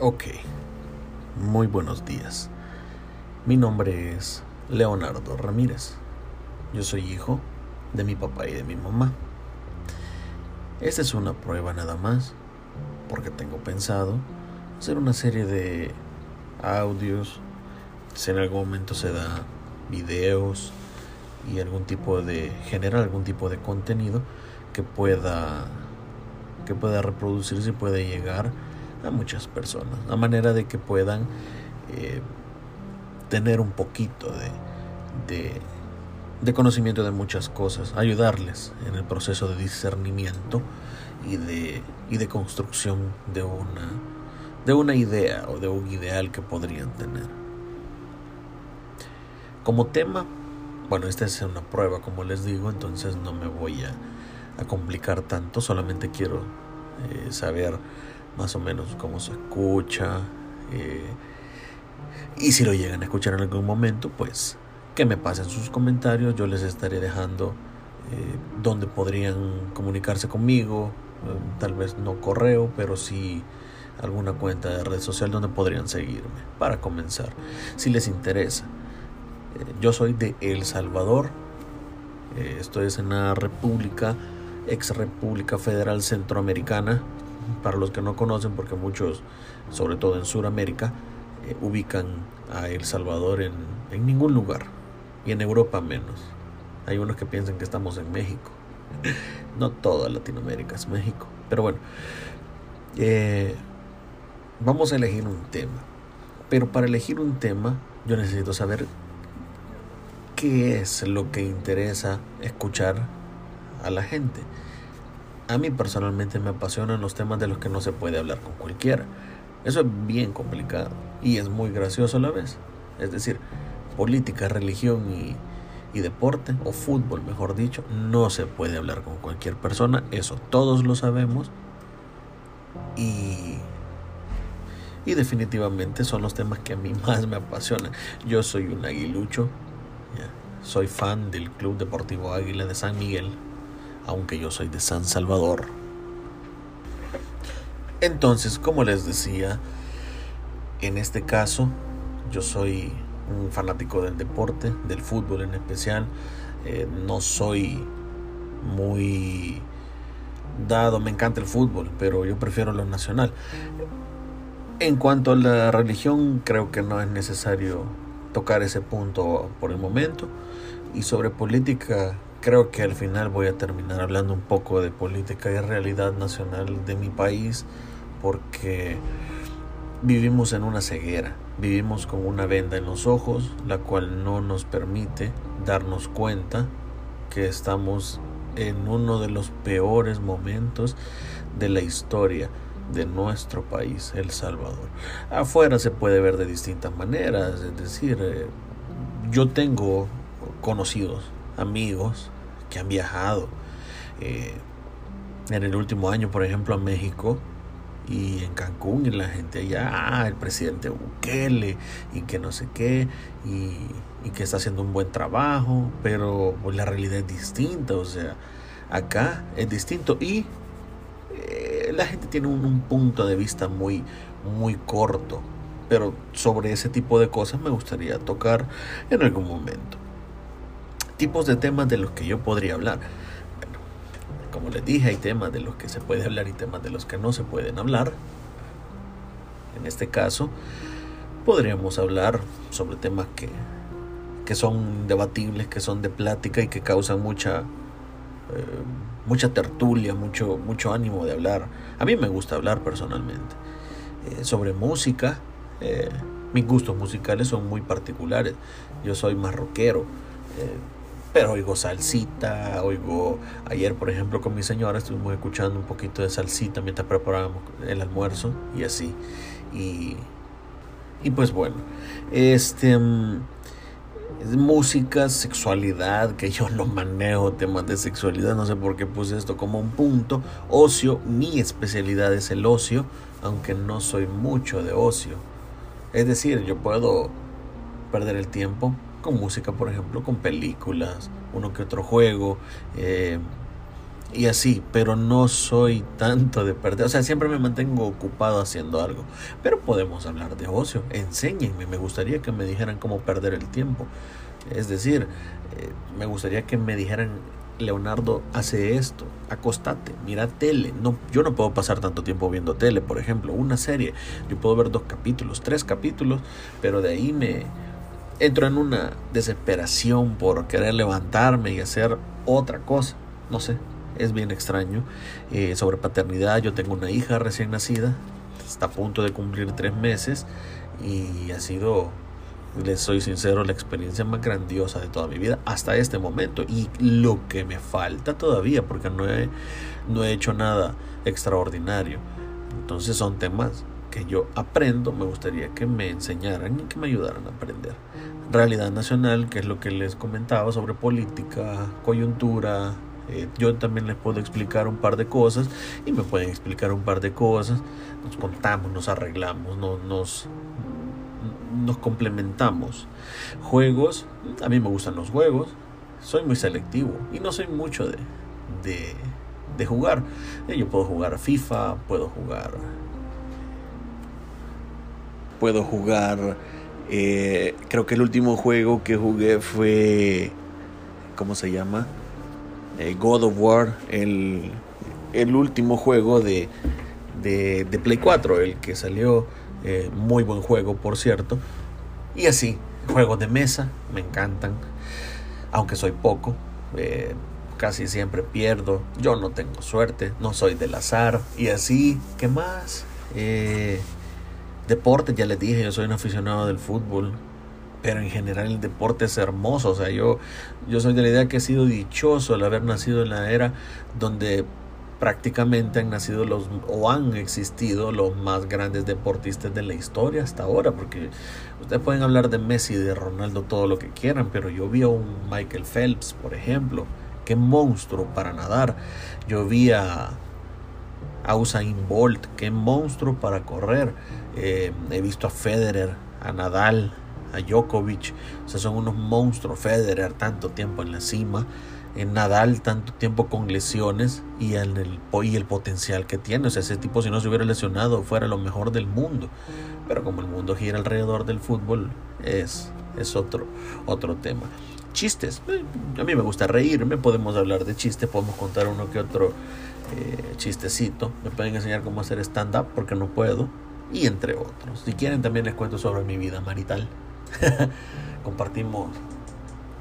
Ok, muy buenos días. Mi nombre es Leonardo Ramírez. Yo soy hijo de mi papá y de mi mamá. Esta es una prueba nada más, porque tengo pensado hacer una serie de audios, si en algún momento se da videos y algún tipo de generar algún tipo de contenido que pueda que pueda reproducirse y puede llegar a muchas personas, a manera de que puedan eh, tener un poquito de, de, conocimiento de muchas cosas, ayudarles en el proceso de discernimiento y de, y de construcción de una, de una idea o de un ideal que podrían tener. Como tema, bueno, esta es una prueba, como les digo, entonces no me voy a, a complicar tanto, solamente quiero eh, saber más o menos cómo se escucha. Eh, y si lo llegan a escuchar en algún momento, pues que me pasen sus comentarios. Yo les estaré dejando eh, donde podrían comunicarse conmigo. Eh, tal vez no correo, pero sí alguna cuenta de red social donde podrían seguirme para comenzar. Si les interesa. yo soy de El Salvador. estoy en la república, ex república federal centroamericana para los que no conocen, porque muchos, sobre todo en Sudamérica, eh, ubican a El Salvador en, en, ningún lugar, y en Europa menos. Hay unos que piensan que estamos en México. no toda Latinoamérica es México, pero bueno, eh, vamos a elegir un tema. Pero para elegir un tema, yo necesito saber qué es lo que interesa escuchar a la gente. A mí personalmente me apasionan los temas de los que no se puede hablar con cualquiera. Eso es bien complicado y es muy gracioso a la vez. Es decir, política, religión y, deporte, o fútbol mejor dicho, no se puede hablar con cualquier persona. Eso todos lo sabemos. Y, y definitivamente son los temas que a mí más me apasionan. Yo soy un aguilucho. Soy fan del Club Deportivo Águila de San Miguel aunque yo soy de San Salvador. Entonces, como les decía, en este caso yo soy un fanático del deporte, del fútbol en especial. Eh, no soy muy dado, me encanta el fútbol, pero yo prefiero lo nacional. En cuanto a la religión, creo que no es necesario tocar ese punto por el momento. Y sobre política, creo que al final voy a terminar hablando un poco de política y realidad nacional de mi país porque vivimos en una ceguera, vivimos con una venda en los ojos, la cual no nos permite darnos cuenta que estamos en uno de los peores momentos de la historia de nuestro país, El Salvador. Afuera se puede ver de distintas maneras, es decir, eh, yo tengo conocidos amigos que han viajado eh, en el último año, por ejemplo, a México y en Cancún y la gente allá, ah, el presidente Bukele y que no sé qué y, que está haciendo un buen trabajo, pero pues, la realidad es distinta, o sea, acá es distinto y eh, la gente tiene un, un, punto de vista muy, muy corto, pero sobre ese tipo de cosas me gustaría tocar en algún momento tipos de temas de los que yo podría hablar. Bueno, como les dije, hay temas de los que se puede hablar y temas de los que no se pueden hablar. En este caso, podríamos hablar sobre temas que, que son debatibles, que son de plática y que causan mucha, eh, mucha tertulia, mucho, mucho ánimo de hablar. A mí me gusta hablar personalmente. Eh, sobre música, eh, mis gustos musicales son muy particulares. Yo soy más rockero pero oigo salsita, oigo, ayer por ejemplo con mi señora estuvimos escuchando un poquito de salsita mientras preparábamos el almuerzo y así. Y, y pues bueno, este mm, música, sexualidad, que yo no manejo temas de sexualidad, no sé por qué puse esto como un punto. Ocio, mi especialidad es el ocio, aunque no soy mucho de ocio. Es decir, yo puedo perder el tiempo con música, por ejemplo, con películas, uno que otro juego, eh, y así, pero no soy tanto de perder, o sea, siempre me mantengo ocupado haciendo algo, pero podemos hablar de ocio, enséñenme, me gustaría que me dijeran cómo perder el tiempo, es decir, eh, me gustaría que me dijeran, Leonardo hace esto, acostate, mira tele, no, yo no puedo pasar tanto tiempo viendo tele, por ejemplo, una serie, yo puedo ver dos capítulos, tres capítulos, pero de ahí me entro en una desesperación por querer levantarme y hacer otra cosa, no sé, es bien extraño. Eh, sobre paternidad, yo tengo una hija recién nacida, está a punto de cumplir tres meses y ha sido, les soy sincero, la experiencia más grandiosa de toda mi vida hasta este momento y lo que me falta todavía porque no he, no he hecho nada extraordinario. Entonces son temas yo aprendo, me gustaría que me enseñaran y que me ayudaran a aprender. Realidad nacional, que es lo que les comentaba sobre política, coyuntura, eh, yo también les puedo explicar un par de cosas y me pueden explicar un par de cosas. Nos contamos, nos arreglamos, nos, nos complementamos. Juegos, a mí me gustan los juegos, soy muy selectivo y no soy mucho de, de, de jugar. Eh, yo puedo jugar FIFA, puedo jugar... Puedo jugar... Eh, creo que el último juego que jugué fue... ¿Cómo se llama? Eh, God of War, el, último juego de, de, Play 4, el que salió, eh, muy buen juego por cierto. Y así, juegos de mesa, me encantan, aunque soy poco, eh, casi siempre pierdo, yo no tengo suerte, no soy del azar, y así, ¿qué más? Deporte, ya les dije, yo soy un aficionado del fútbol, pero en general el deporte es hermoso. O sea, yo, yo soy de la idea que he sido dichoso al haber nacido en la era donde prácticamente han nacido los o han existido los más grandes deportistas de la historia hasta ahora porque ustedes pueden hablar de Messi de Ronaldo todo lo que quieran pero yo vi a un Michael Phelps por ejemplo qué monstruo para nadar yo vi a, a Usain Bolt qué monstruo para correr. Eh, he visto a Federer a Nadal a Djokovic, o sea, son unos monstruos, Federer tanto tiempo en la cima, en Nadal tanto tiempo con lesiones y el, y el potencial que tiene, o sea, ese tipo si no se hubiera lesionado fuera lo mejor del mundo, pero como el mundo gira alrededor del fútbol es, es otro, otro tema. Chistes, eh, a mí me gusta reírme, podemos hablar de chistes, podemos contar uno que otro eh, chistecito, me pueden enseñar cómo hacer stand-up porque no puedo, y entre otros. Si quieren también les cuento sobre mi vida marital. Compartimos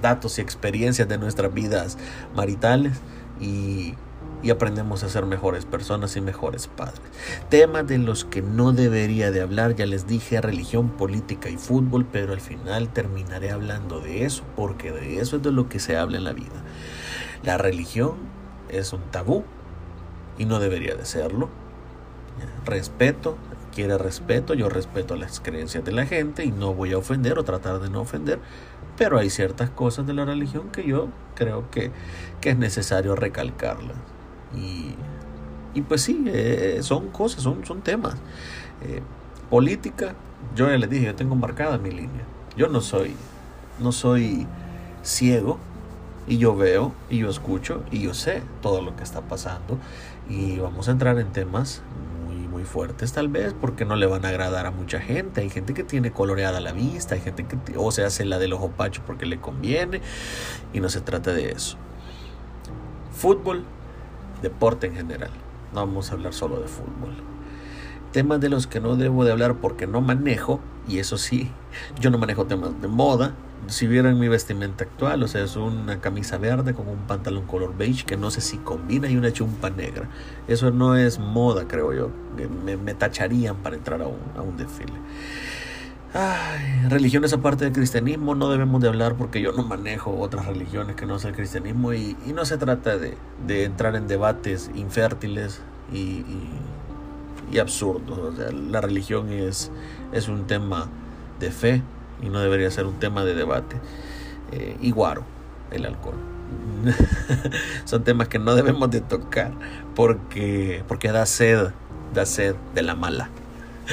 datos y experiencias de nuestras vidas maritales y, y, aprendemos a ser mejores personas y mejores padres. Temas de los que no debería de hablar, ya les dije, religión, política y fútbol, pero al final terminaré hablando de eso, porque de eso es de lo que se habla en la vida. La religión es un tabú y no debería de serlo. Respeto, quiere respeto, yo respeto las creencias de la gente y no voy a ofender o tratar de no ofender, pero hay ciertas cosas de la religión que yo creo que, que es necesario recalcarlas. Y, y pues sí, eh, son cosas, son, son temas. Eh, política, yo ya les dije, yo tengo marcada mi línea. Yo no soy, no soy ciego y yo veo y yo escucho y yo sé todo lo que está pasando y vamos a entrar en temas fuertes tal vez porque no le van a agradar a mucha gente. Hay gente que tiene coloreada la vista, hay gente que o se hace la del ojo pacho porque le conviene y no se trata de eso. Fútbol, deporte en general. No vamos a hablar solo de fútbol. Temas de los que no debo de hablar porque no manejo, y eso sí, yo no manejo temas de moda, si vieran mi vestimenta actual, o sea, es una camisa verde con un pantalón color beige que no sé si combina y una chumpa negra. Eso no es moda, creo yo. Me, tacharían para entrar a un, a un desfile. Ay, religiones aparte del cristianismo no debemos de hablar porque yo no manejo otras religiones que no sea el cristianismo y, no se trata de, entrar en debates infértiles y, absurdos. O sea, la religión es, es un tema de fe y no debería ser un tema de debate. Eh, y guaro, el alcohol. Son temas que no debemos de tocar porque, porque da sed, da sed de la mala.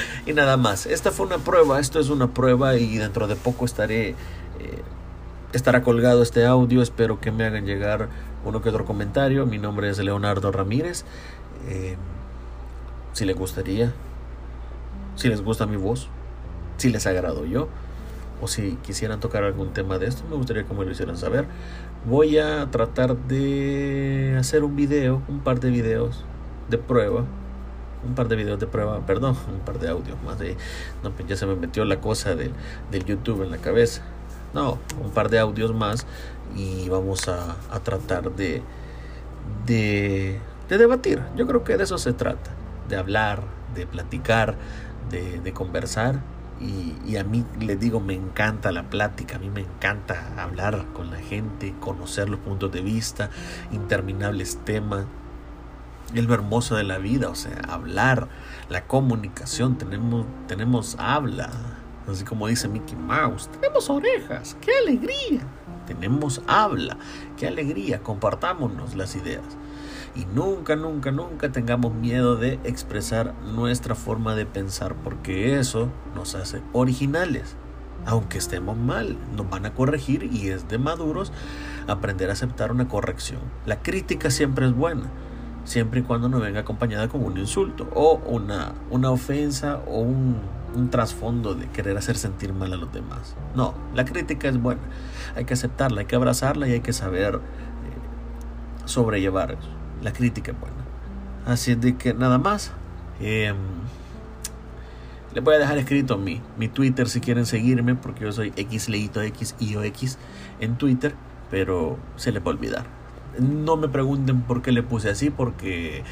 Y nada más, esta fue una prueba, esto es una prueba y dentro de poco estaré, eh, estará colgado este audio, espero que me hagan llegar uno que otro comentario. Mi nombre es Leonardo Ramírez. Eh, si les gustaría, si les gusta mi voz, si les agrado yo, o si quisieran tocar algún tema de esto, me gustaría que me lo hicieran saber. Voy a tratar de hacer un video, un par de videos de prueba. Un par de videos de prueba, perdón, un par de audios más de. No, pues ya se me metió la cosa del, del YouTube en la cabeza. No, un par de audios más y vamos a, a tratar de, de, de debatir. Yo creo que de eso se trata, de hablar, de platicar, de, de conversar y, a mí les digo, me encanta la plática, a mí me encanta hablar con la gente, conocer los puntos de vista, interminables temas. Es lo hermoso de la vida, o sea, hablar, la comunicación, tenemos, tenemos habla, así como dice Mickey Mouse, tenemos orejas, qué alegría, tenemos habla, qué alegría, compartámonos las ideas y nunca, nunca, nunca tengamos miedo de expresar nuestra forma de pensar porque eso nos hace originales. Aunque estemos mal, nos van a corregir y es de maduros aprender a aceptar una corrección. La crítica siempre es buena, siempre y cuando no venga acompañada con un insulto o una, una ofensa o un, trasfondo de querer hacer sentir mal a los demás. No, la crítica es buena, hay que aceptarla, hay que abrazarla y hay que saber eh, sobrellevar la crítica es buena. Así de que nada más. Eh, les voy a dejar escrito mi, mi Twitter si quieren seguirme, porque yo soy xleito en Twitter, pero se les va a olvidar. No me pregunten por qué le puse así, porque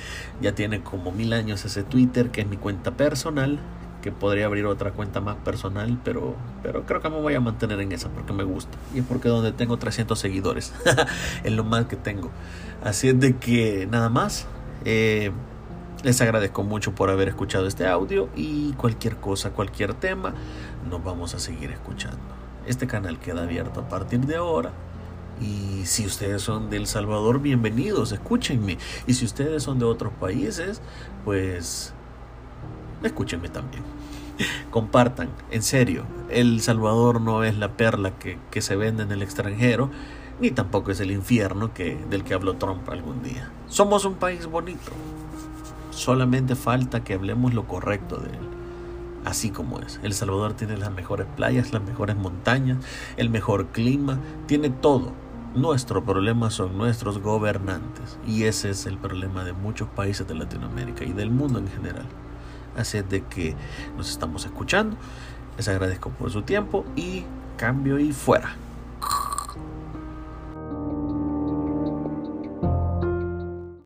ya tiene como mil años ese Twitter, que es mi cuenta personal, que podría abrir otra cuenta más personal, pero, pero creo que me voy a mantener en esa porque me gusta. Y es porque donde tengo 300 seguidores, es lo más que tengo. Así es de que nada más. Eh, les agradezco mucho por haber escuchado este audio y cualquier cosa, cualquier tema, nos vamos a seguir escuchando. Este canal queda abierto a partir de ahora. Y si ustedes son de El Salvador, bienvenidos, escúchenme. Y si ustedes son de otros países, pues escúchenme también. Compartan, en serio, El Salvador no es la perla que, que se vende en el extranjero ni tampoco es el infierno que, del que habló Trump algún día. Somos un país bonito. Solamente falta que hablemos lo correcto de él. Así como es. El Salvador tiene las mejores playas, las mejores montañas, el mejor clima, tiene todo. Nuestro problema son nuestros gobernantes. Y ese es el problema de muchos países de Latinoamérica y del mundo en general. Así es de que nos estamos escuchando. Les agradezco por su tiempo y cambio y fuera.